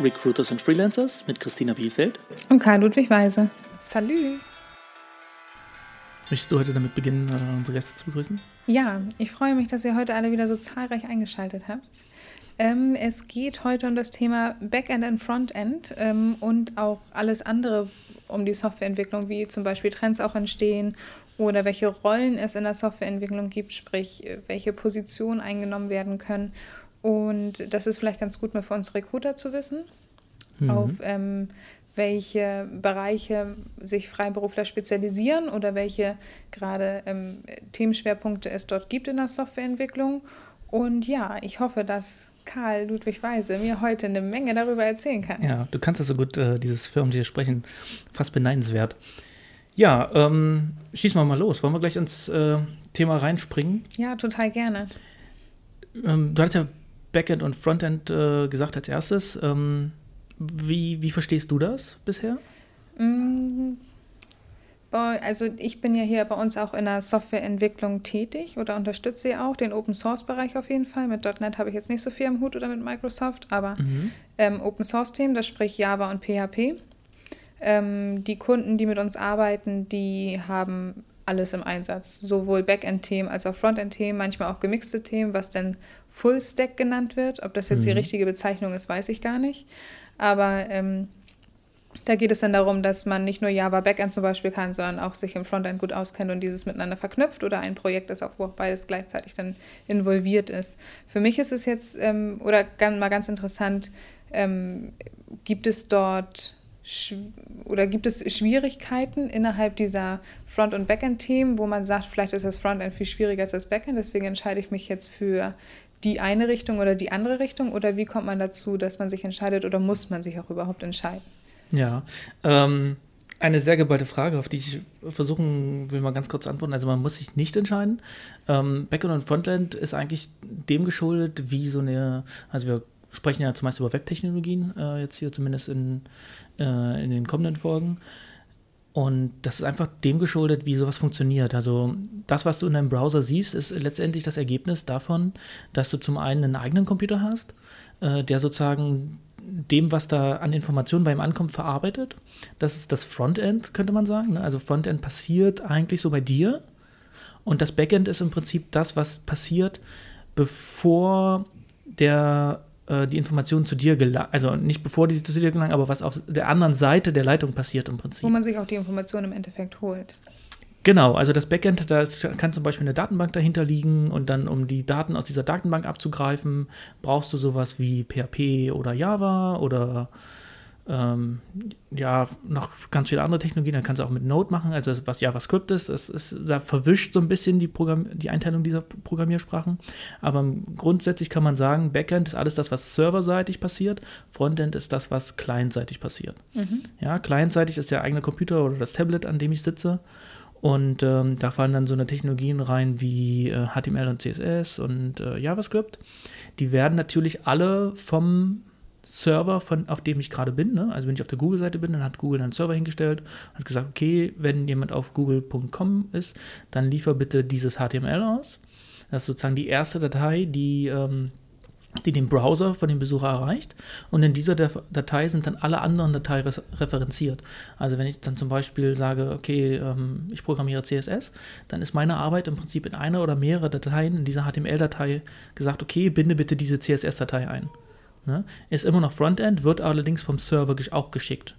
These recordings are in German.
Recruiters and Freelancers mit Christina Bielfeld und Karl Ludwig Weise. Salü! Möchtest du heute damit beginnen, äh, unsere Gäste zu begrüßen? Ja, ich freue mich, dass ihr heute alle wieder so zahlreich eingeschaltet habt. Ähm, es geht heute um das Thema Backend und Frontend ähm, und auch alles andere um die Softwareentwicklung, wie zum Beispiel Trends auch entstehen oder welche Rollen es in der Softwareentwicklung gibt, sprich welche Positionen eingenommen werden können. Und das ist vielleicht ganz gut mal für uns Recruiter zu wissen, mhm. auf ähm, welche Bereiche sich Freiberufler spezialisieren oder welche gerade ähm, Themenschwerpunkte es dort gibt in der Softwareentwicklung. Und ja, ich hoffe, dass Karl Ludwig Weise mir heute eine Menge darüber erzählen kann. Ja, du kannst das so gut, äh, dieses Firmen, sprechen, fast beneidenswert. Ja, ähm, schießen wir mal los. Wollen wir gleich ins äh, Thema reinspringen? Ja, total gerne. Ähm, du hattest ja Backend und Frontend äh, gesagt als erstes. Ähm, wie, wie verstehst du das bisher? Mm, also ich bin ja hier bei uns auch in der Softwareentwicklung tätig oder unterstütze ja auch den Open Source Bereich auf jeden Fall. Mit .NET habe ich jetzt nicht so viel im Hut oder mit Microsoft, aber mhm. ähm, Open Source Themen, das spricht Java und PHP. Ähm, die Kunden, die mit uns arbeiten, die haben alles im Einsatz. Sowohl Backend-Themen als auch Frontend-Themen, manchmal auch gemixte Themen, was dann Full Stack genannt wird. Ob das jetzt mhm. die richtige Bezeichnung ist, weiß ich gar nicht. Aber ähm, da geht es dann darum, dass man nicht nur Java Backend zum Beispiel kann, sondern auch sich im Frontend gut auskennt und dieses miteinander verknüpft oder ein Projekt ist, auch wo beides gleichzeitig dann involviert ist. Für mich ist es jetzt, ähm, oder ganz, mal ganz interessant, ähm, gibt es dort oder gibt es Schwierigkeiten innerhalb dieser Front- und Backend-Themen, wo man sagt, vielleicht ist das Frontend viel schwieriger als das Backend, deswegen entscheide ich mich jetzt für die eine Richtung oder die andere Richtung? Oder wie kommt man dazu, dass man sich entscheidet oder muss man sich auch überhaupt entscheiden? Ja, ähm, eine sehr geballte Frage, auf die ich versuchen will, mal ganz kurz zu antworten. Also man muss sich nicht entscheiden. Ähm, Backend und Frontend ist eigentlich dem geschuldet, wie so eine, also wir sprechen ja zumeist über Webtechnologien, äh, jetzt hier zumindest in, äh, in den kommenden Folgen. Und das ist einfach dem geschuldet, wie sowas funktioniert. Also das, was du in deinem Browser siehst, ist letztendlich das Ergebnis davon, dass du zum einen einen eigenen Computer hast, äh, der sozusagen dem, was da an Informationen bei ihm ankommt, verarbeitet. Das ist das Frontend, könnte man sagen. Ne? Also Frontend passiert eigentlich so bei dir. Und das Backend ist im Prinzip das, was passiert, bevor der äh, die Informationen zu dir gelangen, also nicht bevor die zu dir gelangen, aber was auf der anderen Seite der Leitung passiert im Prinzip. Wo man sich auch die Informationen im Endeffekt holt. Genau, also das Backend, da kann zum Beispiel eine Datenbank dahinter liegen und dann, um die Daten aus dieser Datenbank abzugreifen, brauchst du sowas wie PHP oder Java oder ähm, ja, noch ganz viele andere Technologien. Dann kannst du auch mit Node machen, also was JavaScript ist, das ist, da verwischt so ein bisschen die, Programm die Einteilung dieser Programmiersprachen. Aber grundsätzlich kann man sagen, Backend ist alles das, was serverseitig passiert, Frontend ist das, was clientseitig passiert. Mhm. Ja, clientseitig ist der eigene Computer oder das Tablet, an dem ich sitze. Und ähm, da fallen dann so eine Technologien rein wie äh, HTML und CSS und äh, JavaScript. Die werden natürlich alle vom Server, von, auf dem ich gerade bin. Ne? Also wenn ich auf der Google-Seite bin, dann hat Google einen Server hingestellt und hat gesagt, okay, wenn jemand auf google.com ist, dann liefer bitte dieses HTML aus. Das ist sozusagen die erste Datei, die ähm, die den Browser von dem Besucher erreicht. Und in dieser Datei sind dann alle anderen Dateien referenziert. Also wenn ich dann zum Beispiel sage, okay, ähm, ich programmiere CSS, dann ist meine Arbeit im Prinzip in einer oder mehrere Dateien in dieser HTML-Datei gesagt, okay, binde bitte diese CSS-Datei ein. Ne? Ist immer noch Frontend, wird allerdings vom Server auch geschickt.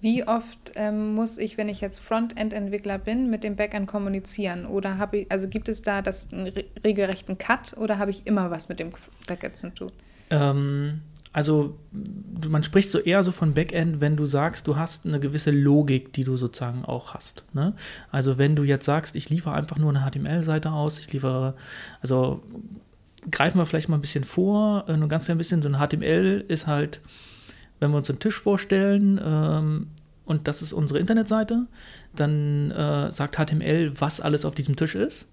Wie oft ähm, muss ich, wenn ich jetzt Frontend-Entwickler bin, mit dem Backend kommunizieren? Oder habe ich, also gibt es da das einen regelrechten Cut oder habe ich immer was mit dem Backend zu tun? Ähm, also man spricht so eher so von Backend, wenn du sagst, du hast eine gewisse Logik, die du sozusagen auch hast. Ne? Also wenn du jetzt sagst, ich liefere einfach nur eine HTML-Seite aus, ich liefere, also greifen wir vielleicht mal ein bisschen vor, äh, nur ganz klein bisschen, so ein HTML ist halt wenn wir uns einen Tisch vorstellen ähm, und das ist unsere Internetseite, dann äh, sagt HTML, was alles auf diesem Tisch ist.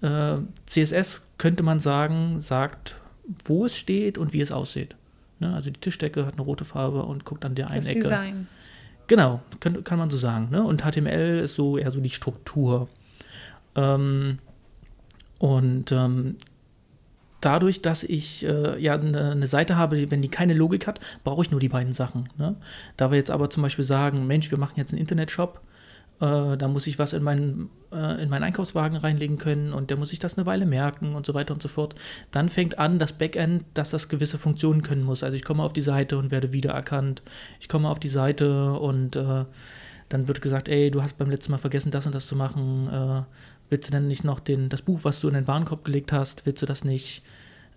Äh, CSS könnte man sagen, sagt, wo es steht und wie es aussieht. Ne? Also die Tischdecke hat eine rote Farbe und guckt an der einen das Ecke. Design. Genau, kann, kann man so sagen. Ne? Und HTML ist so eher so die Struktur. Ähm, und ähm, dadurch, dass ich äh, ja eine, eine, Seite habe, wenn die keine Logik hat, brauche ich nur die beiden Sachen. Ne? Da wir jetzt aber zum Beispiel sagen, Mensch, wir machen jetzt einen Internetshop, äh, da muss ich was in meinen, äh, in meinen Einkaufswagen reinlegen können und der muss sich das eine Weile merken und so weiter und so fort. Dann fängt an das Backend, dass das gewisse Funktionen können muss. Also ich komme auf die Seite und werde wiedererkannt. Ich komme auf die Seite und äh, dann wird gesagt, ey, du hast beim letzten Mal vergessen, das und das zu machen. Willst du denn nicht noch den, das Buch, was du in den Warenkorb gelegt hast, willst du das nicht,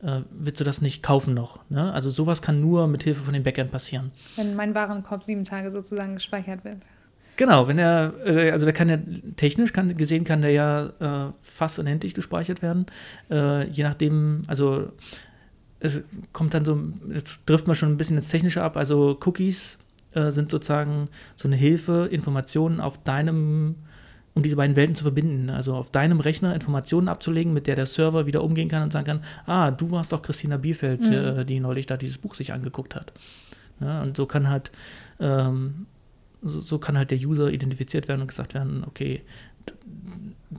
äh, willst du das nicht kaufen noch? Ne? Also sowas kann nur mit Hilfe von dem Backend passieren. Wenn mein Warenkorb sieben Tage sozusagen gespeichert wird. Genau, wenn er, äh, also der kann ja technisch kann, gesehen kann der ja äh, fast unendlich gespeichert werden. Äh, je nachdem, also es kommt dann so, jetzt trifft man schon ein bisschen ins Technische ab. Also Cookies äh, sind sozusagen so eine Hilfe, Informationen auf deinem, um diese beiden Welten zu verbinden. Also auf deinem Rechner Informationen abzulegen, mit der der Server wieder umgehen kann und sagen kann, ah, du warst doch Christina Bierfeld, mhm. äh, die neulich da dieses Buch sich angeguckt hat. Ja, und so kann halt ähm, so, so, kann halt der User identifiziert werden und gesagt werden, okay,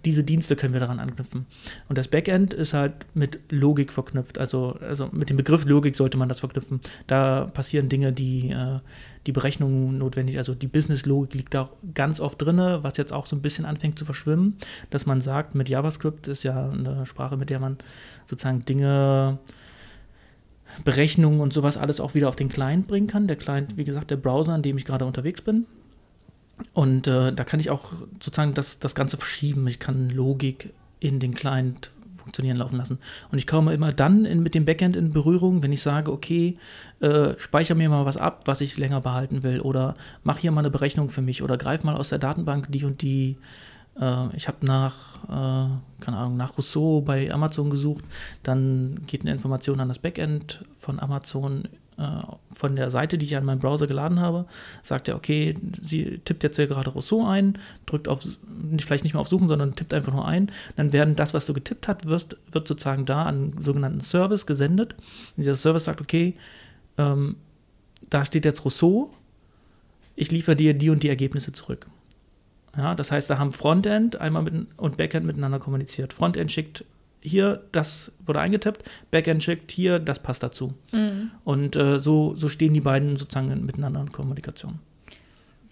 diese Dienste können wir daran anknüpfen. Und das Backend ist halt mit Logik verknüpft. Also, also mit dem Begriff Logik sollte man das verknüpfen. Da passieren Dinge, die äh, die Berechnung notwendig, also die Business-Logik liegt da ganz oft drin, was jetzt auch so ein bisschen anfängt zu verschwimmen, dass man sagt, mit JavaScript ist ja eine Sprache, mit der man sozusagen Dinge Berechnungen und sowas alles auch wieder auf den Client bringen kann. Der Client, wie gesagt, der Browser, an dem ich gerade unterwegs bin. Und äh, da kann ich auch sozusagen das, das Ganze verschieben. Ich kann Logik in den Client funktionieren laufen lassen. Und ich komme immer dann in, mit dem Backend in Berührung, wenn ich sage, okay, äh, speichere mir mal was ab, was ich länger behalten will. Oder mach hier mal eine Berechnung für mich. Oder greif mal aus der Datenbank die und die äh, ich habe nach, äh, keine Ahnung, nach Rousseau bei Amazon gesucht, dann geht eine Information an das Backend von Amazon von der Seite, die ich an meinem Browser geladen habe, sagt er, okay, sie tippt jetzt hier gerade Rousseau ein, drückt auf, vielleicht nicht mehr auf Suchen, sondern tippt einfach nur ein. Dann werden das, was du getippt hast, wirst, wird sozusagen da an einen sogenannten Service gesendet. Und dieser Service sagt, okay, ähm, da steht jetzt Rousseau, ich liefere dir die und die Ergebnisse zurück. Ja, das heißt, da haben Frontend einmal mit, und Backend miteinander kommuniziert. Frontend schickt hier, das wurde eingetippt, Backend schickt hier, das passt dazu. Mhm. Und äh, so, so stehen die beiden sozusagen miteinander in Kommunikation.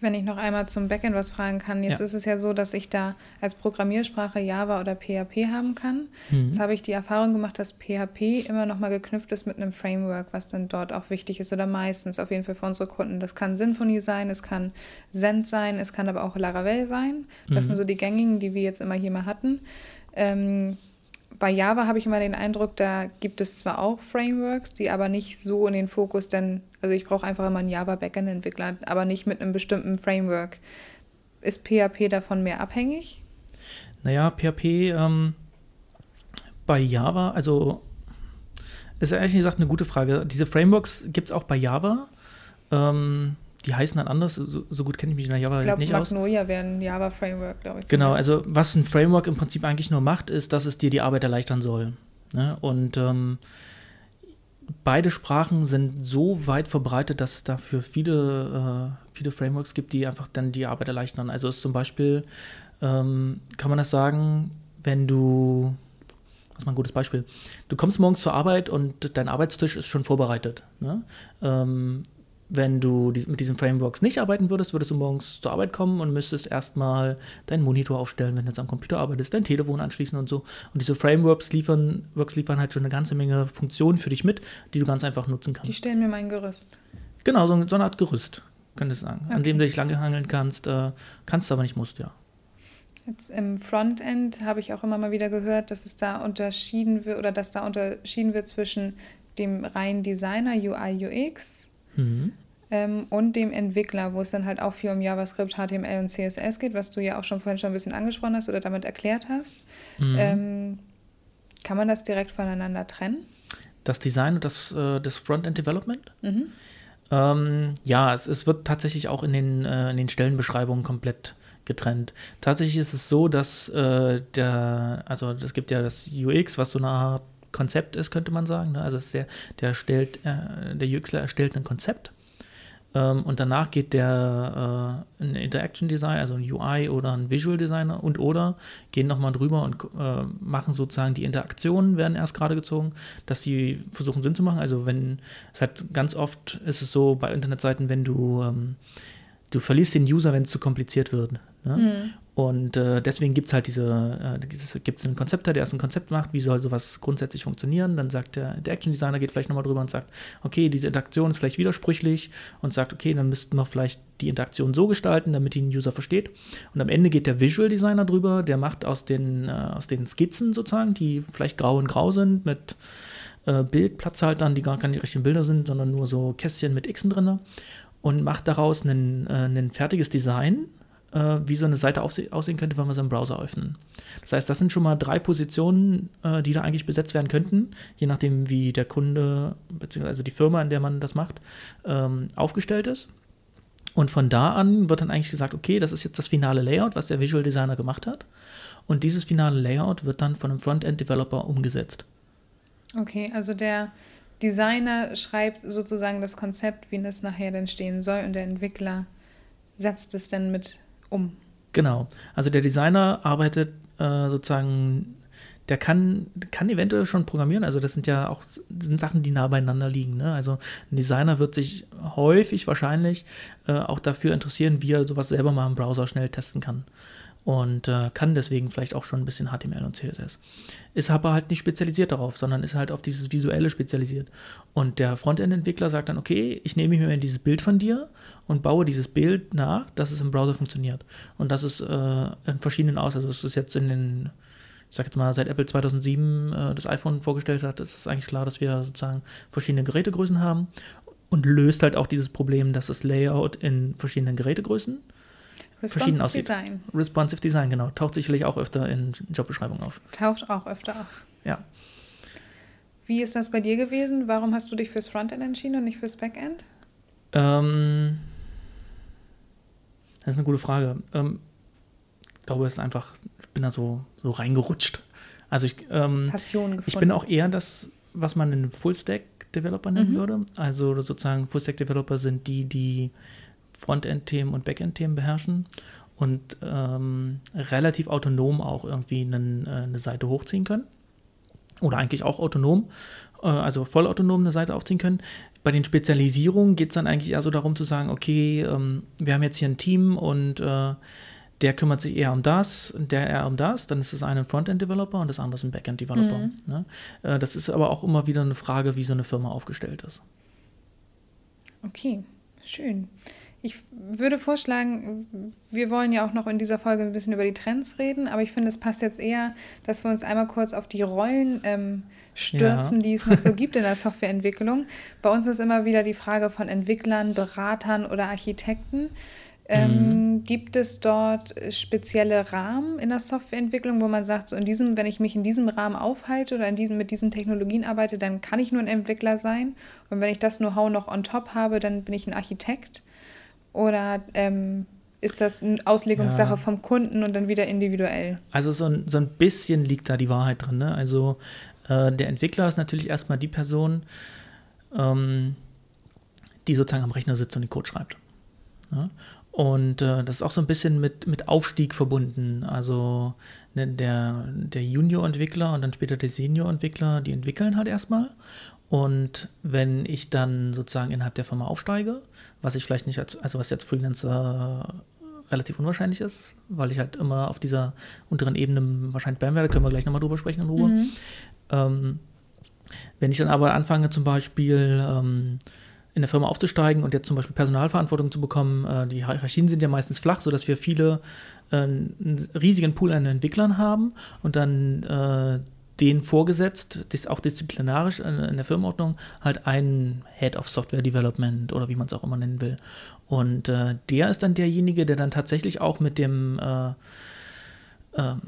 Wenn ich noch einmal zum Backend was fragen kann, jetzt ja. ist es ja so, dass ich da als Programmiersprache Java oder PHP haben kann. Mhm. Jetzt habe ich die Erfahrung gemacht, dass PHP immer noch mal geknüpft ist mit einem Framework, was dann dort auch wichtig ist oder meistens auf jeden Fall für unsere Kunden. Das kann Symfony sein, es kann Zend sein, es kann aber auch Laravel sein. Das mhm. sind so die gängigen, die wir jetzt immer hier mal hatten. Ähm, bei Java habe ich immer den Eindruck, da gibt es zwar auch Frameworks, die aber nicht so in den Fokus, denn, also ich brauche einfach immer einen Java-Backend-Entwickler, aber nicht mit einem bestimmten Framework. Ist PHP davon mehr abhängig? Naja, PHP ähm, bei Java, also ist ehrlich gesagt eine gute Frage. Diese Frameworks gibt es auch bei Java. Ähm, die heißen dann anders, so, so gut kenne ich mich in der Java ich glaub, nicht Magnolia aus. Magnolia wäre ein Java-Framework, glaube ich. Genau, also was ein Framework im Prinzip eigentlich nur macht, ist, dass es dir die Arbeit erleichtern soll. Ne? Und ähm, beide Sprachen sind so weit verbreitet, dass es dafür viele, äh, viele Frameworks gibt, die einfach dann die Arbeit erleichtern. Also ist zum Beispiel, ähm, kann man das sagen, wenn du, das ist mal ein gutes Beispiel, du kommst morgens zur Arbeit und dein Arbeitstisch ist schon vorbereitet. Ne? Ähm, wenn du mit diesen Frameworks nicht arbeiten würdest, würdest du morgens zur Arbeit kommen und müsstest erstmal deinen Monitor aufstellen, wenn du jetzt am Computer arbeitest, dein Telefon anschließen und so. Und diese Frameworks liefern, Works liefern halt schon eine ganze Menge Funktionen für dich mit, die du ganz einfach nutzen kannst. Die stellen mir mein Gerüst. Genau, so, so eine Art Gerüst, könntest du sagen, okay. an dem du dich lange hangeln kannst, äh, kannst aber nicht musst, ja. Jetzt im Frontend habe ich auch immer mal wieder gehört, dass es da unterschieden wird oder dass da unterschieden wird zwischen dem reinen Designer UI UX Mhm. Ähm, und dem Entwickler, wo es dann halt auch viel um JavaScript, HTML und CSS geht, was du ja auch schon vorhin schon ein bisschen angesprochen hast oder damit erklärt hast. Mhm. Ähm, kann man das direkt voneinander trennen? Das Design und das, äh, das Frontend Development? Mhm. Ähm, ja, es, es, wird tatsächlich auch in den, äh, in den Stellenbeschreibungen komplett getrennt. Tatsächlich ist es so, dass äh, der, also es gibt ja das UX, was so eine Art Konzept ist, könnte man sagen. Ne? Also der, der, erstellt, äh, der UXler erstellt ein Konzept und danach geht der äh, ein Interaction Design, also ein UI oder ein Visual Designer und oder gehen nochmal drüber und äh, machen sozusagen die Interaktionen werden erst gerade gezogen, dass die versuchen Sinn zu machen. Also wenn es hat ganz oft ist es so bei Internetseiten, wenn du ähm, du verlierst den User, wenn es zu kompliziert wird. Ne? Mhm. Und äh, deswegen gibt es halt diese, äh, gibt es einen Konzepter, der erst ein Konzept macht, wie soll sowas grundsätzlich funktionieren. Dann sagt der, der Action Designer, geht vielleicht nochmal drüber und sagt, okay, diese Interaktion ist vielleicht widersprüchlich und sagt, okay, dann müssten wir vielleicht die Interaktion so gestalten, damit die ein User versteht. Und am Ende geht der Visual Designer drüber, der macht aus den, äh, aus den Skizzen sozusagen, die vielleicht grau und grau sind, mit äh, Bildplatzhaltern, die gar keine richtigen Bilder sind, sondern nur so Kästchen mit Xen drin und macht daraus ein äh, fertiges Design äh, wie so eine Seite aussehen könnte, wenn wir sie im Browser öffnen. Das heißt, das sind schon mal drei Positionen, äh, die da eigentlich besetzt werden könnten, je nachdem, wie der Kunde bzw. die Firma, in der man das macht, ähm, aufgestellt ist. Und von da an wird dann eigentlich gesagt, okay, das ist jetzt das finale Layout, was der Visual Designer gemacht hat. Und dieses finale Layout wird dann von einem Frontend-Developer umgesetzt. Okay, also der Designer schreibt sozusagen das Konzept, wie das nachher dann stehen soll, und der Entwickler setzt es dann mit um. Genau. Also der Designer arbeitet äh, sozusagen, der kann, kann eventuell schon programmieren. Also das sind ja auch sind Sachen, die nah beieinander liegen. Ne? Also ein Designer wird sich häufig wahrscheinlich äh, auch dafür interessieren, wie er sowas selber mal im Browser schnell testen kann und äh, kann deswegen vielleicht auch schon ein bisschen HTML und CSS. Ist aber halt nicht spezialisiert darauf, sondern ist halt auf dieses Visuelle spezialisiert. Und der Frontend-Entwickler sagt dann, okay, ich nehme mir dieses Bild von dir und baue dieses Bild nach, dass es im Browser funktioniert. Und das ist äh, in verschiedenen Aus. Also es ist jetzt in den, ich sag jetzt mal, seit Apple 2007 äh, das iPhone vorgestellt hat, ist es eigentlich klar, dass wir sozusagen verschiedene Gerätegrößen haben und löst halt auch dieses Problem, dass das Layout in verschiedenen Gerätegrößen verschieden aussieht. Design. Responsive Design, genau. Taucht sicherlich auch öfter in Jobbeschreibungen auf. Taucht auch öfter auf. Ja. Wie ist das bei dir gewesen? Warum hast du dich fürs Frontend entschieden und nicht fürs Backend? Ähm, das ist eine gute Frage. Ähm, ich glaube, es ist einfach, ich bin da so, so reingerutscht. Also ich, ähm, Passion gefunden. ich bin auch eher das, was man einen Full-Stack-Developer nennen mhm. würde. Also sozusagen Full-Stack-Developer sind die, die Frontend-Themen und Backend-Themen beherrschen und ähm, relativ autonom auch irgendwie einen, äh, eine Seite hochziehen können. Oder eigentlich auch autonom, äh, also vollautonom eine Seite aufziehen können. Bei den Spezialisierungen geht es dann eigentlich eher so darum zu sagen, okay, ähm, wir haben jetzt hier ein Team und äh, der kümmert sich eher um das, der eher um das, dann ist das eine ein Frontend-Developer und das andere ist ein Backend-Developer. Mhm. Ne? Äh, das ist aber auch immer wieder eine Frage, wie so eine Firma aufgestellt ist. Okay, schön. Ich würde vorschlagen, wir wollen ja auch noch in dieser Folge ein bisschen über die Trends reden, aber ich finde, es passt jetzt eher, dass wir uns einmal kurz auf die Rollen ähm, stürzen, ja. die es noch so gibt in der Softwareentwicklung. Bei uns ist immer wieder die Frage von Entwicklern, Beratern oder Architekten. Ähm, mhm. Gibt es dort spezielle Rahmen in der Softwareentwicklung, wo man sagt, so in diesem, wenn ich mich in diesem Rahmen aufhalte oder in diesem, mit diesen Technologien arbeite, dann kann ich nur ein Entwickler sein. Und wenn ich das Know-how noch on top habe, dann bin ich ein Architekt. Oder ähm, ist das eine Auslegungssache ja. vom Kunden und dann wieder individuell? Also so ein, so ein bisschen liegt da die Wahrheit drin. Ne? Also äh, der Entwickler ist natürlich erstmal die Person, ähm, die sozusagen am Rechner sitzt und den Code schreibt. Ja? Und äh, das ist auch so ein bisschen mit, mit Aufstieg verbunden. Also ne, der, der Junior-Entwickler und dann später der Senior-Entwickler, die entwickeln halt erstmal. Und wenn ich dann sozusagen innerhalb der Firma aufsteige, was ich vielleicht nicht als, also was jetzt Freelancer relativ unwahrscheinlich ist, weil ich halt immer auf dieser unteren Ebene wahrscheinlich bleiben werde, können wir gleich nochmal drüber sprechen in Ruhe. Mhm. Ähm, wenn ich dann aber anfange, zum Beispiel ähm, in der Firma aufzusteigen und jetzt zum Beispiel Personalverantwortung zu bekommen, äh, die Hierarchien sind ja meistens flach, sodass wir viele äh, einen riesigen Pool an Entwicklern haben und dann äh, den vorgesetzt, das auch disziplinarisch in der Firmenordnung, halt einen Head of Software Development oder wie man es auch immer nennen will. Und äh, der ist dann derjenige, der dann tatsächlich auch mit dem, äh, ähm,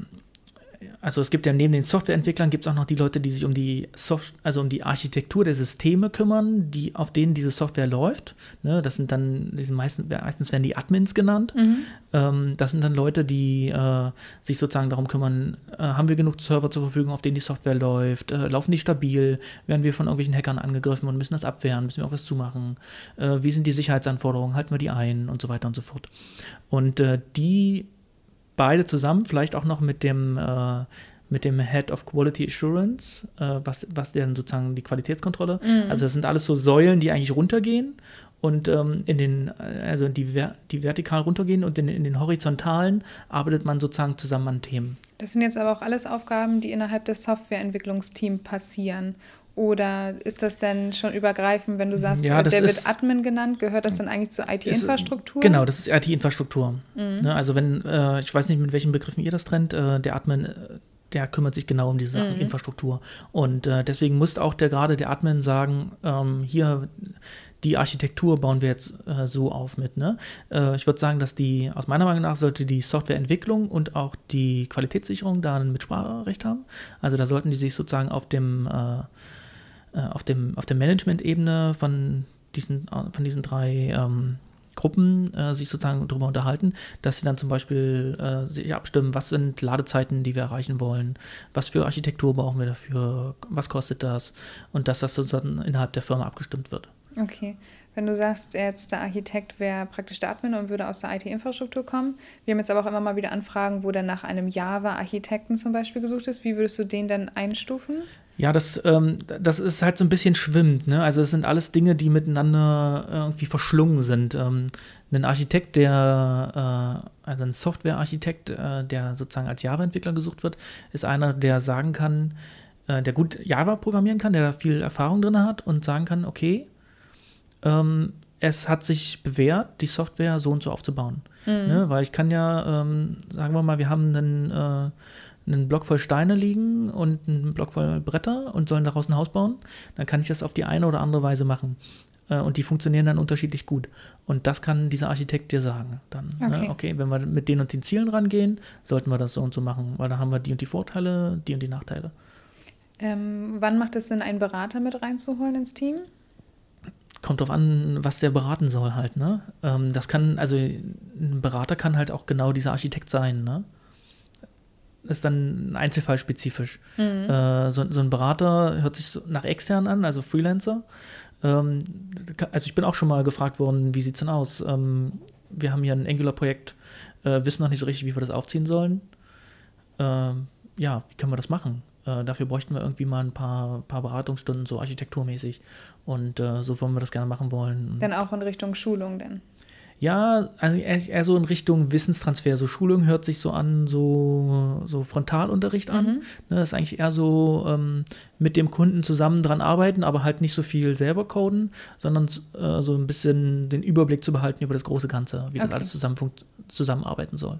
also es gibt ja neben den Softwareentwicklern gibt es auch noch die Leute, die sich um die Soft also um die Architektur der Systeme kümmern, die, auf denen diese Software läuft. Ne, das sind dann, die sind meistens, meistens werden die Admins genannt. Mhm. Ähm, das sind dann Leute, die äh, sich sozusagen darum kümmern, äh, haben wir genug Server zur Verfügung, auf denen die Software läuft, äh, laufen die stabil, werden wir von irgendwelchen Hackern angegriffen und müssen das abwehren, müssen wir auch was zumachen, äh, wie sind die Sicherheitsanforderungen, halten wir die ein und so weiter und so fort. Und äh, die beide zusammen, vielleicht auch noch mit dem, äh, mit dem Head of Quality Assurance, äh, was, was denn sozusagen die Qualitätskontrolle. Mhm. Also das sind alles so Säulen, die eigentlich runtergehen und ähm, in den, also die, die vertikal runtergehen und in, in den horizontalen arbeitet man sozusagen zusammen an Themen. Das sind jetzt aber auch alles Aufgaben, die innerhalb des Softwareentwicklungsteams passieren. Oder ist das denn schon übergreifend, wenn du sagst, ja, der wird Admin genannt, gehört das dann eigentlich zur IT-Infrastruktur? Genau, das ist IT-Infrastruktur. Mhm. Ne, also wenn, äh, ich weiß nicht, mit welchen Begriffen ihr das trennt, äh, der Admin, äh, der kümmert sich genau um diese mhm. Infrastruktur. Und äh, deswegen muss auch der gerade der Admin sagen, ähm, hier die Architektur bauen wir jetzt äh, so auf mit. Ne? Äh, ich würde sagen, dass die, aus meiner Meinung nach, sollte die Softwareentwicklung und auch die Qualitätssicherung da ein Mitspracherecht haben. Also da sollten die sich sozusagen auf dem äh, auf, dem, auf der Management-Ebene von diesen, von diesen drei ähm, Gruppen äh, sich sozusagen darüber unterhalten, dass sie dann zum Beispiel äh, sich abstimmen, was sind Ladezeiten, die wir erreichen wollen, was für Architektur brauchen wir dafür, was kostet das und dass das sozusagen innerhalb der Firma abgestimmt wird. Okay. Wenn du sagst, jetzt der Architekt wäre praktisch der Admin und würde aus der IT-Infrastruktur kommen. Wir haben jetzt aber auch immer mal wieder Anfragen, wo dann nach einem Java-Architekten zum Beispiel gesucht ist. Wie würdest du den denn einstufen? Ja, das, ähm, das ist halt so ein bisschen schwimmt. Ne? Also es sind alles Dinge, die miteinander irgendwie verschlungen sind. Ähm, ein Architekt, der, äh, also ein Software-Architekt, äh, der sozusagen als Java-Entwickler gesucht wird, ist einer, der sagen kann, äh, der gut Java programmieren kann, der da viel Erfahrung drin hat und sagen kann, okay, ähm, es hat sich bewährt, die Software so und so aufzubauen. Mhm. Ne? Weil ich kann ja, ähm, sagen wir mal, wir haben einen, äh, einen Block voll Steine liegen und einen Block voll Bretter und sollen daraus ein Haus bauen. Dann kann ich das auf die eine oder andere Weise machen. Äh, und die funktionieren dann unterschiedlich gut. Und das kann dieser Architekt dir sagen. Dann, ne? okay. Ne? okay, wenn wir mit den und den Zielen rangehen, sollten wir das so und so machen, weil dann haben wir die und die Vorteile, die und die Nachteile. Ähm, wann macht es Sinn, einen Berater mit reinzuholen ins Team? kommt drauf an, was der beraten soll halt, ne? Ähm, das kann, also ein Berater kann halt auch genau dieser Architekt sein, ne? Ist dann einzelfallspezifisch. Mhm. Äh, so, so, ein Berater hört sich so nach extern an, also Freelancer. Ähm, also ich bin auch schon mal gefragt worden, wie sieht es denn aus? Ähm, wir haben hier ein Angular-Projekt, äh, wissen noch nicht so richtig, wie wir das aufziehen sollen. Ähm, ja, wie können wir das machen? Äh, dafür bräuchten wir irgendwie mal ein paar, paar Beratungsstunden, so architekturmäßig. Und äh, so wollen wir das gerne machen wollen. Dann auch in Richtung Schulung denn? Ja, also eher, so in Richtung Wissenstransfer. So Schulung hört sich so an, so, so Frontalunterricht an. Mhm. Ne, das ist eigentlich eher so ähm, mit dem Kunden zusammen dran arbeiten, aber halt nicht so viel selber coden, sondern äh, so ein bisschen den Überblick zu behalten über das große Ganze, wie okay. das alles zusammen zusammenarbeiten soll.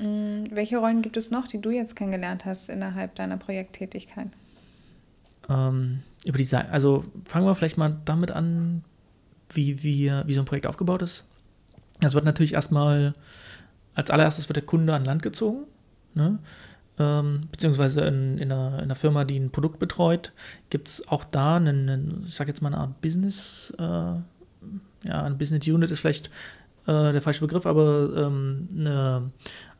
Mm, welche Rollen gibt es noch, die du jetzt kennengelernt hast innerhalb deiner Projekttätigkeit? Ähm, über die also fangen wir vielleicht mal damit an, wie, wie, wie so ein Projekt aufgebaut ist. Es wird natürlich erstmal, als allererstes wird der Kunde an Land gezogen, ne? ähm, beziehungsweise in, in, einer, in, einer, Firma, die ein Produkt betreut, gibt es auch da einen, einen, ich sage jetzt mal eine Art Business, äh, ja, ein Business Unit ist vielleicht äh, der falsche Begriff, aber ähm, eine,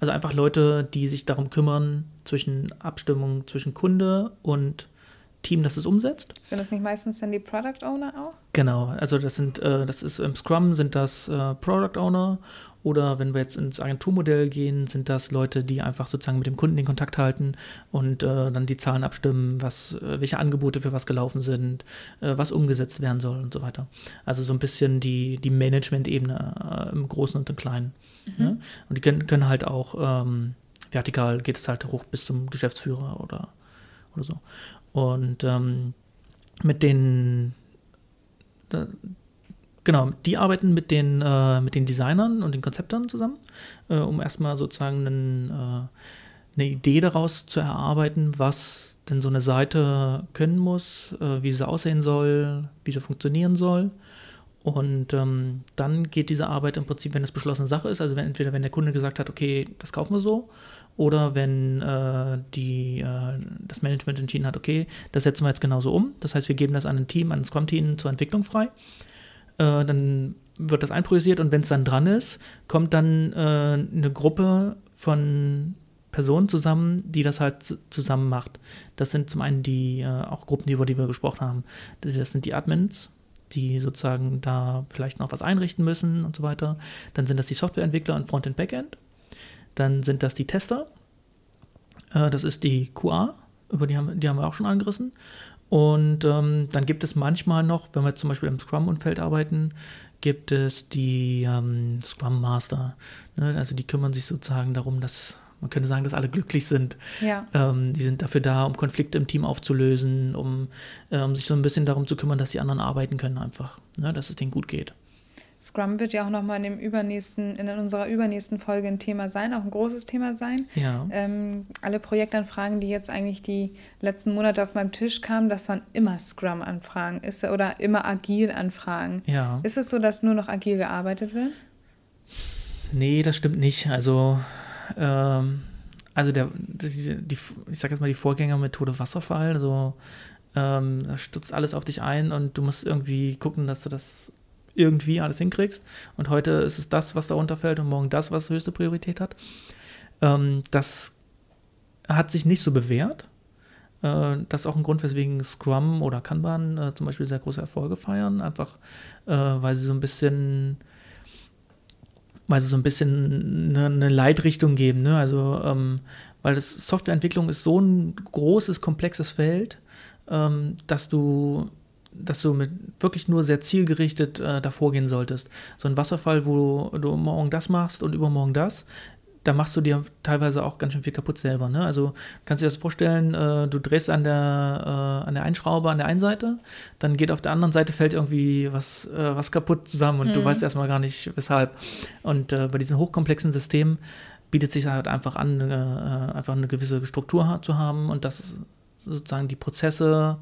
also einfach Leute, die sich darum kümmern, zwischen Abstimmung zwischen Kunde und Team, das es umsetzt. Sind das nicht meistens dann die Product Owner auch? Genau, also das sind, äh, das ist im Scrum sind das äh, Product Owner oder wenn wir jetzt ins Agenturmodell gehen, sind das Leute, die einfach sozusagen mit dem Kunden den Kontakt halten und äh, dann die Zahlen abstimmen, was, äh, welche Angebote für was gelaufen sind, äh, was umgesetzt werden soll und so weiter. Also so ein bisschen die, die Management-Ebene äh, im Großen und im Kleinen. Mhm. Ne? Und die können, können halt auch ähm, vertikal geht es halt hoch bis zum Geschäftsführer oder, oder so. Und ähm, mit den, da, genau, die arbeiten mit den, äh, mit den Designern und den Konzeptern zusammen, äh, um erstmal sozusagen einen, äh, eine Idee daraus zu erarbeiten, was denn so eine Seite können muss, äh, wie sie aussehen soll, wie sie funktionieren soll. Und ähm, dann geht diese Arbeit im Prinzip, wenn es beschlossene Sache ist, also wenn, entweder wenn der Kunde gesagt hat, okay, das kaufen wir so, oder wenn äh, die, äh, das Management entschieden hat, okay, das setzen wir jetzt genauso um. Das heißt, wir geben das an ein Team, an ein Scrum-Team zur Entwicklung frei. Äh, dann wird das einprojisiert und wenn es dann dran ist, kommt dann äh, eine Gruppe von Personen zusammen, die das halt zusammen macht. Das sind zum einen die äh, auch Gruppen, über die wir gesprochen haben. Das, das sind die Admins, die sozusagen da vielleicht noch was einrichten müssen und so weiter. Dann sind das die Softwareentwickler und Frontend, Backend. Dann sind das die Tester. Äh, das ist die QA, über die haben, die haben wir auch schon angerissen. Und ähm, dann gibt es manchmal noch, wenn wir zum Beispiel im Scrum-Umfeld arbeiten, gibt es die ähm, Scrum Master. Ne? Also die kümmern sich sozusagen darum, dass man könnte sagen, dass alle glücklich sind. Ja. Ähm, die sind dafür da, um Konflikte im Team aufzulösen, um, äh, um sich so ein bisschen darum zu kümmern, dass die anderen arbeiten können einfach, ne? dass es denen gut geht. Scrum wird ja auch nochmal in, dem übernächsten, in unserer übernächsten Folge ein Thema sein, auch ein großes Thema sein. Ja. Ähm, alle Projektanfragen, die jetzt eigentlich die letzten Monate auf meinem Tisch kamen, das waren immer Scrum-Anfragen oder immer Agil-Anfragen. Ja. Ist es so, dass nur noch agil gearbeitet wird? Nee, das stimmt nicht. Also ähm, also der, die, die, ich sag jetzt mal die Vorgängermethode Wasserfall, also ähm, da stürzt alles auf dich ein und du musst irgendwie gucken, dass du das irgendwie alles hinkriegst. Und heute ist es das, was darunter fällt und morgen das, was höchste Priorität hat. Ähm, das hat sich nicht so bewährt. Äh, das ist auch ein Grund, weswegen Scrum oder Kanban äh, zum Beispiel sehr große Erfolge feiern, einfach äh, weil sie so ein bisschen weil sie so ein bisschen eine, eine Leitrichtung geben. Ne? Also, ähm, weil das Softwareentwicklung ist so ein großes, komplexes Feld, ähm, dass du dass du mit wirklich nur sehr zielgerichtet äh, davor gehen solltest. So ein Wasserfall, wo du morgen das machst und übermorgen das, da machst du dir teilweise auch ganz schön viel kaputt selber. Ne? Also kannst du dir das vorstellen, äh, du drehst an der, äh, an der Einschraube an der einen Seite, dann geht auf der anderen Seite fällt irgendwie was, äh, was kaputt zusammen und mhm. du weißt erstmal gar nicht, weshalb. Und äh, bei diesen hochkomplexen Systemen bietet sich halt einfach an, äh, einfach eine gewisse Struktur zu haben und dass sozusagen die Prozesse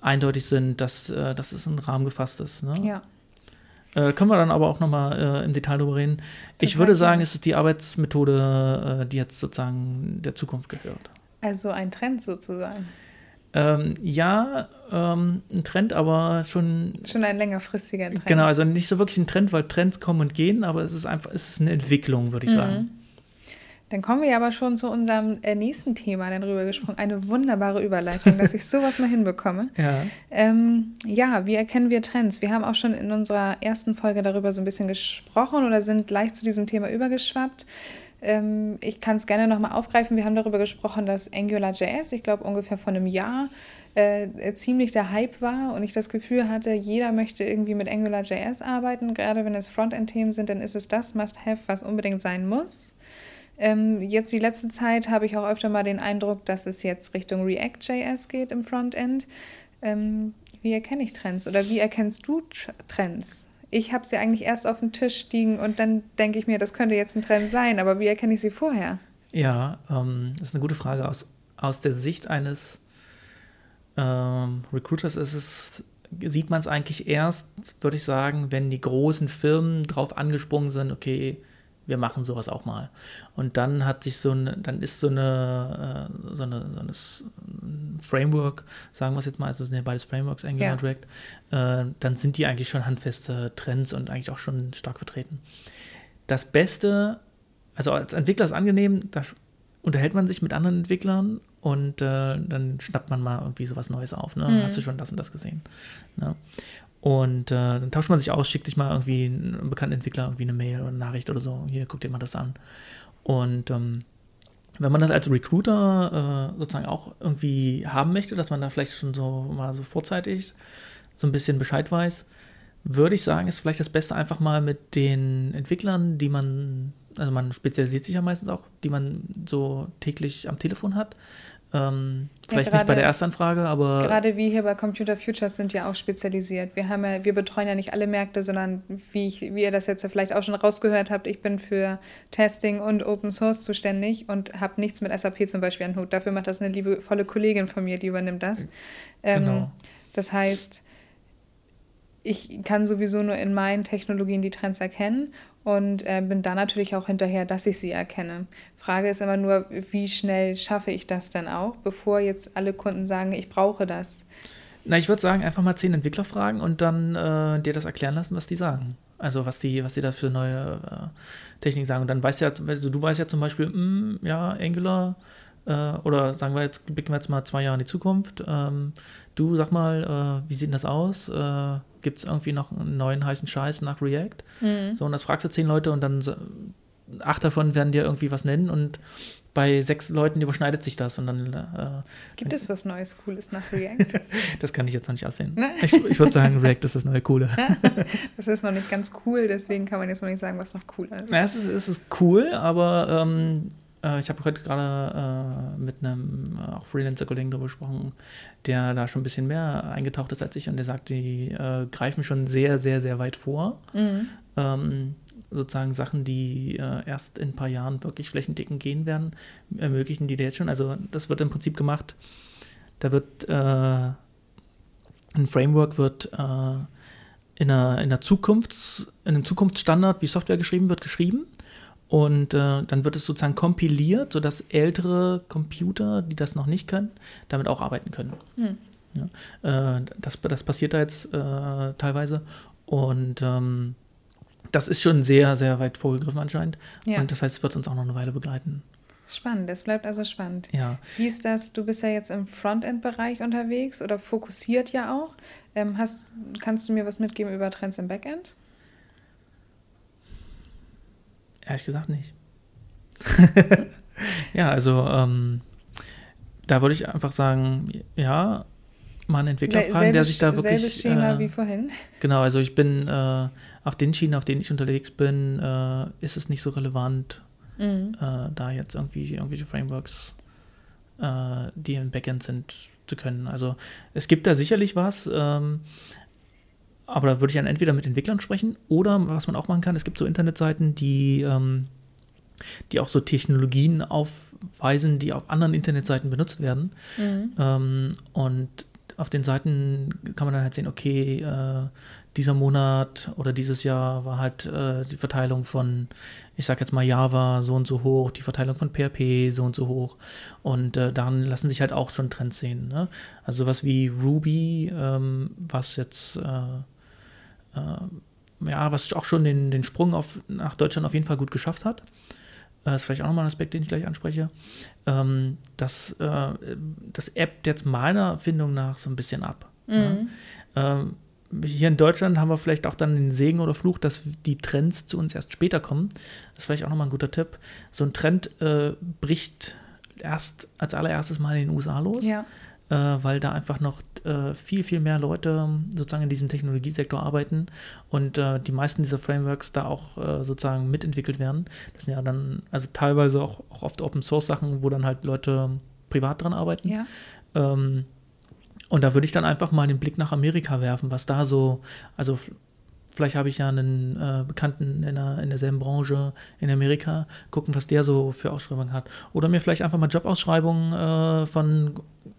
eindeutig sind, dass, äh, dass es in Rahmen gefasst ist. Ne? Ja. Äh, können wir dann aber auch nochmal äh, im Detail darüber reden. Total ich würde sagen, es ist die Arbeitsmethode, äh, die jetzt sozusagen der Zukunft gehört. Also ein Trend sozusagen. Ähm, ja, ähm, ein Trend, aber schon. Schon ein längerfristiger Trend. Genau, also nicht so wirklich ein Trend, weil Trends kommen und gehen, aber es ist einfach, es ist eine Entwicklung, würde ich mhm. sagen. Dann kommen wir aber schon zu unserem äh, nächsten Thema, dann rübergesprungen. Eine wunderbare Überleitung, dass ich sowas mal hinbekomme. Ja. Ähm, ja, wie erkennen wir Trends? Wir haben auch schon in unserer ersten Folge darüber so ein bisschen gesprochen oder sind gleich zu diesem Thema übergeschwappt. Ähm, ich kann es gerne nochmal aufgreifen. Wir haben darüber gesprochen, dass AngularJS, ich glaube ungefähr vor einem Jahr, äh, ziemlich der Hype war und ich das Gefühl hatte, jeder möchte irgendwie mit AngularJS arbeiten. Gerade wenn es Frontend-Themen sind, dann ist es das Must-Have, was unbedingt sein muss. Ähm, jetzt die letzte Zeit habe ich auch öfter mal den Eindruck, dass es jetzt Richtung React.js geht im Frontend. Ähm, wie erkenne ich Trends oder wie erkennst du Trends? Ich habe sie eigentlich erst auf dem Tisch liegen und dann denke ich mir, das könnte jetzt ein Trend sein, aber wie erkenne ich sie vorher? Ja, ähm, das ist eine gute Frage. Aus, aus der Sicht eines ähm, Recruiters ist es, sieht man es eigentlich erst, würde ich sagen, wenn die großen Firmen drauf angesprungen sind, okay, wir machen sowas auch mal. Und dann hat sich so ein, dann ist so eine, äh, so eine, so eine Framework, sagen wir es jetzt mal, also sind ja beides Frameworks, Angular und React, äh, dann sind die eigentlich schon handfeste Trends und eigentlich auch schon stark vertreten. Das Beste, also als Entwickler ist angenehm, da unterhält man sich mit anderen Entwicklern und äh, dann schnappt man mal irgendwie sowas Neues auf. Ne? Mhm. Hast du schon das und das gesehen? Ne? Und äh, dann tauscht man sich aus, schickt sich mal irgendwie einen bekannten Entwickler irgendwie eine Mail oder eine Nachricht oder so. Hier, guck dir mal das an. Und ähm, wenn man das als Recruiter äh, sozusagen auch irgendwie haben möchte, dass man da vielleicht schon so mal so vorzeitig so ein bisschen Bescheid weiß, würde ich sagen, ist vielleicht das Beste einfach mal mit den Entwicklern, die man, also man spezialisiert sich ja meistens auch, die man so täglich am Telefon hat, ähm, vielleicht ja, grade, nicht bei der Erstanfrage, aber. Gerade wir hier bei Computer Futures sind ja auch spezialisiert. Wir, haben ja, wir betreuen ja nicht alle Märkte, sondern wie, ich, wie ihr das jetzt ja vielleicht auch schon rausgehört habt, ich bin für Testing und Open Source zuständig und habe nichts mit SAP zum Beispiel an Hut. Dafür macht das eine liebevolle Kollegin von mir, die übernimmt das. Ähm, genau. Das heißt, ich kann sowieso nur in meinen Technologien die Trends erkennen und äh, bin dann natürlich auch hinterher, dass ich sie erkenne. Frage ist immer nur, wie schnell schaffe ich das denn auch, bevor jetzt alle Kunden sagen, ich brauche das. Na, ich würde sagen, einfach mal zehn Entwickler fragen und dann äh, dir das erklären lassen, was die sagen. Also was die, was die da für neue äh, Techniken sagen. Und dann weißt du ja, also du weißt ja zum Beispiel, mh, hm, ja, Angular äh, oder sagen wir jetzt, blicken wir jetzt mal zwei Jahre in die Zukunft. Ähm, du sag mal, äh, wie sieht denn das aus? Gibt es irgendwie noch einen neuen heißen Scheiß nach React? Mhm. So, und das fragst du zehn Leute und dann acht davon werden dir irgendwie was nennen und bei sechs Leuten überschneidet sich das und dann. Äh, Gibt es was Neues, Cooles nach React? das kann ich jetzt noch nicht aussehen. Ne? ich, ich würde sagen, React ist das neue Coole. das ist noch nicht ganz cool, deswegen kann man jetzt noch nicht sagen, was noch cooler ist. Ja, es ist, es ist cool, aber ähm, äh, ich habe heute gerade äh, mit einem äh, auch Freelancer-Kollegen darüber gesprochen, der da schon ein bisschen mehr eingetaucht ist als ich und der sagt, die äh, greifen schon sehr, sehr, sehr weit vor. Mhm. Ähm, sozusagen Sachen, die äh, erst in ein paar Jahren wirklich flächendeckend gehen werden, ermöglichen die jetzt schon. Also das wird im Prinzip gemacht, da wird äh, ein Framework wird in, einer, in, einer Zukunfts-, in einem Zukunftsstandard, wie Software geschrieben wird, geschrieben. Und äh, dann wird es sozusagen kompiliert, sodass ältere Computer, die das noch nicht können, damit auch arbeiten können. Hm. Ja, äh, das, das passiert da jetzt äh, teilweise. Und ähm, das ist schon sehr, sehr weit vorgegriffen anscheinend. Ja. Und das heißt, es wird uns auch noch eine Weile begleiten. Spannend, es bleibt also spannend. Ja. Wie ist das? Du bist ja jetzt im Frontend-Bereich unterwegs oder fokussiert ja auch. Ähm, hast, kannst du mir was mitgeben über Trends im Backend? Ehrlich gesagt nicht. ja, also ähm, da würde ich einfach sagen, ja, mal einen Entwickler Se fragen, der sich da wirklich. Selbes Schema äh, wie vorhin. Genau, also ich bin äh, auf den Schienen, auf denen ich unterwegs bin, äh, ist es nicht so relevant, mhm. Äh, da jetzt irgendwie irgendwelche Frameworks, äh, die im Backend sind, zu können. Also es gibt da sicherlich was, ähm, aber da würde ich dann entweder mit Entwicklern sprechen oder was man auch machen kann, es gibt so Internetseiten, die, ähm, die auch so Technologien aufweisen, die auf anderen Internetseiten benutzt werden. Mhm. Ähm, und auf den Seiten kann man dann halt sehen, okay, äh, dieser Monat oder dieses Jahr war halt äh, die Verteilung von, ich sag jetzt mal Java so und so hoch, die Verteilung von PHP so und so hoch. Und äh, daran lassen sich halt auch schon Trends sehen. Ne? Also sowas wie Ruby, ähm, was jetzt, äh, ja, was auch schon den, den Sprung auf, nach Deutschland auf jeden Fall gut geschafft hat. Das äh, ist vielleicht auch nochmal ein Aspekt, den ich gleich anspreche. Ähm, das, äh, das ebbt jetzt meiner Findung nach so ein bisschen ab. Mhm. Ne? Ähm, hier in Deutschland haben wir vielleicht auch dann den Segen oder Fluch, dass die Trends zu uns erst später kommen. Das ist vielleicht auch nochmal ein guter Tipp. So ein Trend äh, bricht erst als allererstes mal in den USA los. Ja äh, weil da einfach noch äh, viel, viel mehr Leute sozusagen in diesem Technologiesektor arbeiten und äh, die meisten dieser Frameworks da auch äh, sozusagen mitentwickelt werden. Das sind ja dann, also teilweise auch, auch oft Open Source Sachen, wo dann halt Leute privat dran arbeiten. Ja. Ähm, und da würde ich dann einfach mal den Blick nach Amerika werfen, was da so, also Vielleicht habe ich ja einen äh, Bekannten in, der, in derselben Branche in Amerika, gucken, was der so für Ausschreibungen hat. Oder mir vielleicht einfach mal Jobausschreibungen äh, von,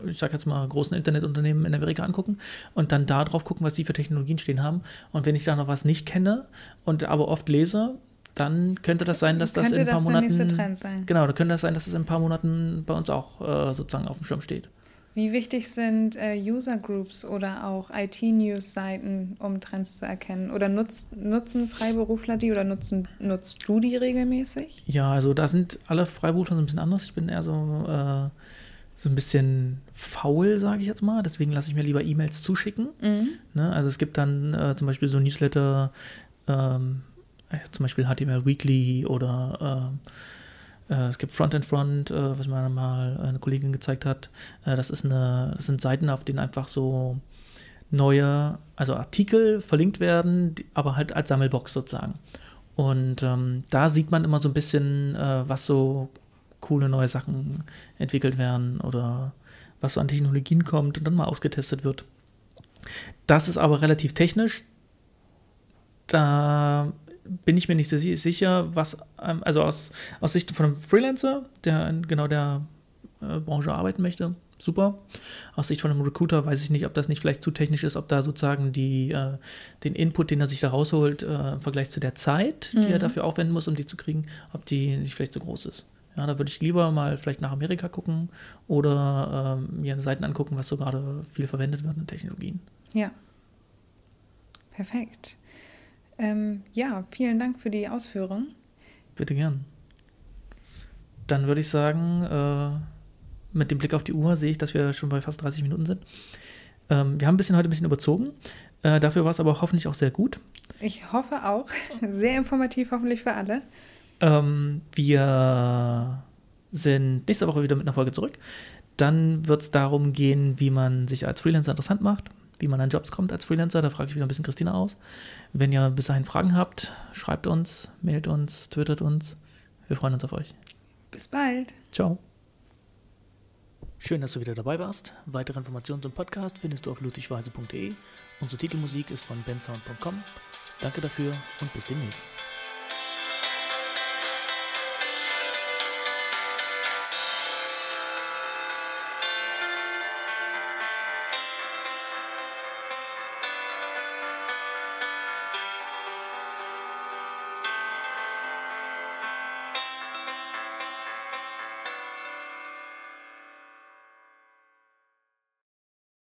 ich sage jetzt mal, großen Internetunternehmen in Amerika angucken und dann da drauf gucken, was die für Technologien stehen haben. Und wenn ich da noch was nicht kenne und aber oft lese, dann könnte das sein, dass das in ein paar Monaten. Genau, dann könnte das sein, dass es das in ein paar Monaten bei uns auch äh, sozusagen auf dem Schirm steht. Wie wichtig sind äh, User Groups oder auch IT-News-Seiten, um Trends zu erkennen? Oder nutzt, nutzen Freiberufler die oder nutzen, nutzt du die regelmäßig? Ja, also da sind alle Freiberufler so ein bisschen anders. Ich bin eher so, äh, so ein bisschen faul, sage ich jetzt mal. Deswegen lasse ich mir lieber E-Mails zuschicken. Mhm. Ne? Also es gibt dann äh, zum Beispiel so Newsletter, ähm, zum Beispiel HTML Weekly oder äh, es gibt Front and Front, äh, was mir mal eine Kollegin gezeigt hat. Äh, das, ist eine, das sind Seiten, auf denen einfach so neue, also Artikel verlinkt werden, aber halt als Sammelbox sozusagen. Und ähm, da sieht man immer so ein bisschen, äh, was so coole neue Sachen entwickelt werden oder was so an Technologien kommt und dann mal ausgetestet wird. Das ist aber relativ technisch. Da bin ich mir nicht sicher, was, also aus, aus Sicht von einem Freelancer, der in genau der äh, Branche arbeiten möchte, super. Aus Sicht von einem Recruiter weiß ich nicht, ob das nicht vielleicht zu technisch ist, ob da sozusagen die, äh, den Input, den er sich da rausholt, äh, im Vergleich zu der Zeit, die er Mhm. dafür aufwenden muss, um die zu kriegen, ob die nicht vielleicht zu groß ist. Ja, da würde ich lieber mal vielleicht nach Amerika gucken oder ähm, mir Seiten angucken, was so gerade viel verwendet wird in Technologien. Ja. Perfekt. Ähm, ja, vielen Dank für die Ausführung. Bitte gern. Dann würde ich sagen, äh, mit dem Blick auf die Uhr sehe ich, dass wir schon bei fast 30 Minuten sind. Ähm, wir haben ein bisschen heute ein bisschen überzogen. Äh, dafür war es aber hoffentlich auch sehr gut. Ich hoffe auch. Sehr informativ, hoffentlich für alle. Ähm, wir sind nächste Woche wieder mit einer Folge zurück. Dann wird es darum gehen, wie man sich als Freelancer interessant macht, wie man an Jobs kommt als Freelancer. Da frage ich wieder ein bisschen Christina aus. Wenn ihr bis dahin Fragen habt, schreibt uns, mailt uns, twittert uns. Wir freuen uns auf euch. Bis bald. Ciao. Schön, dass du wieder dabei warst. Weitere Informationen zum Podcast findest du auf ludwigweise.de. Unsere Titelmusik ist von bensound.com. Danke dafür und bis demnächst.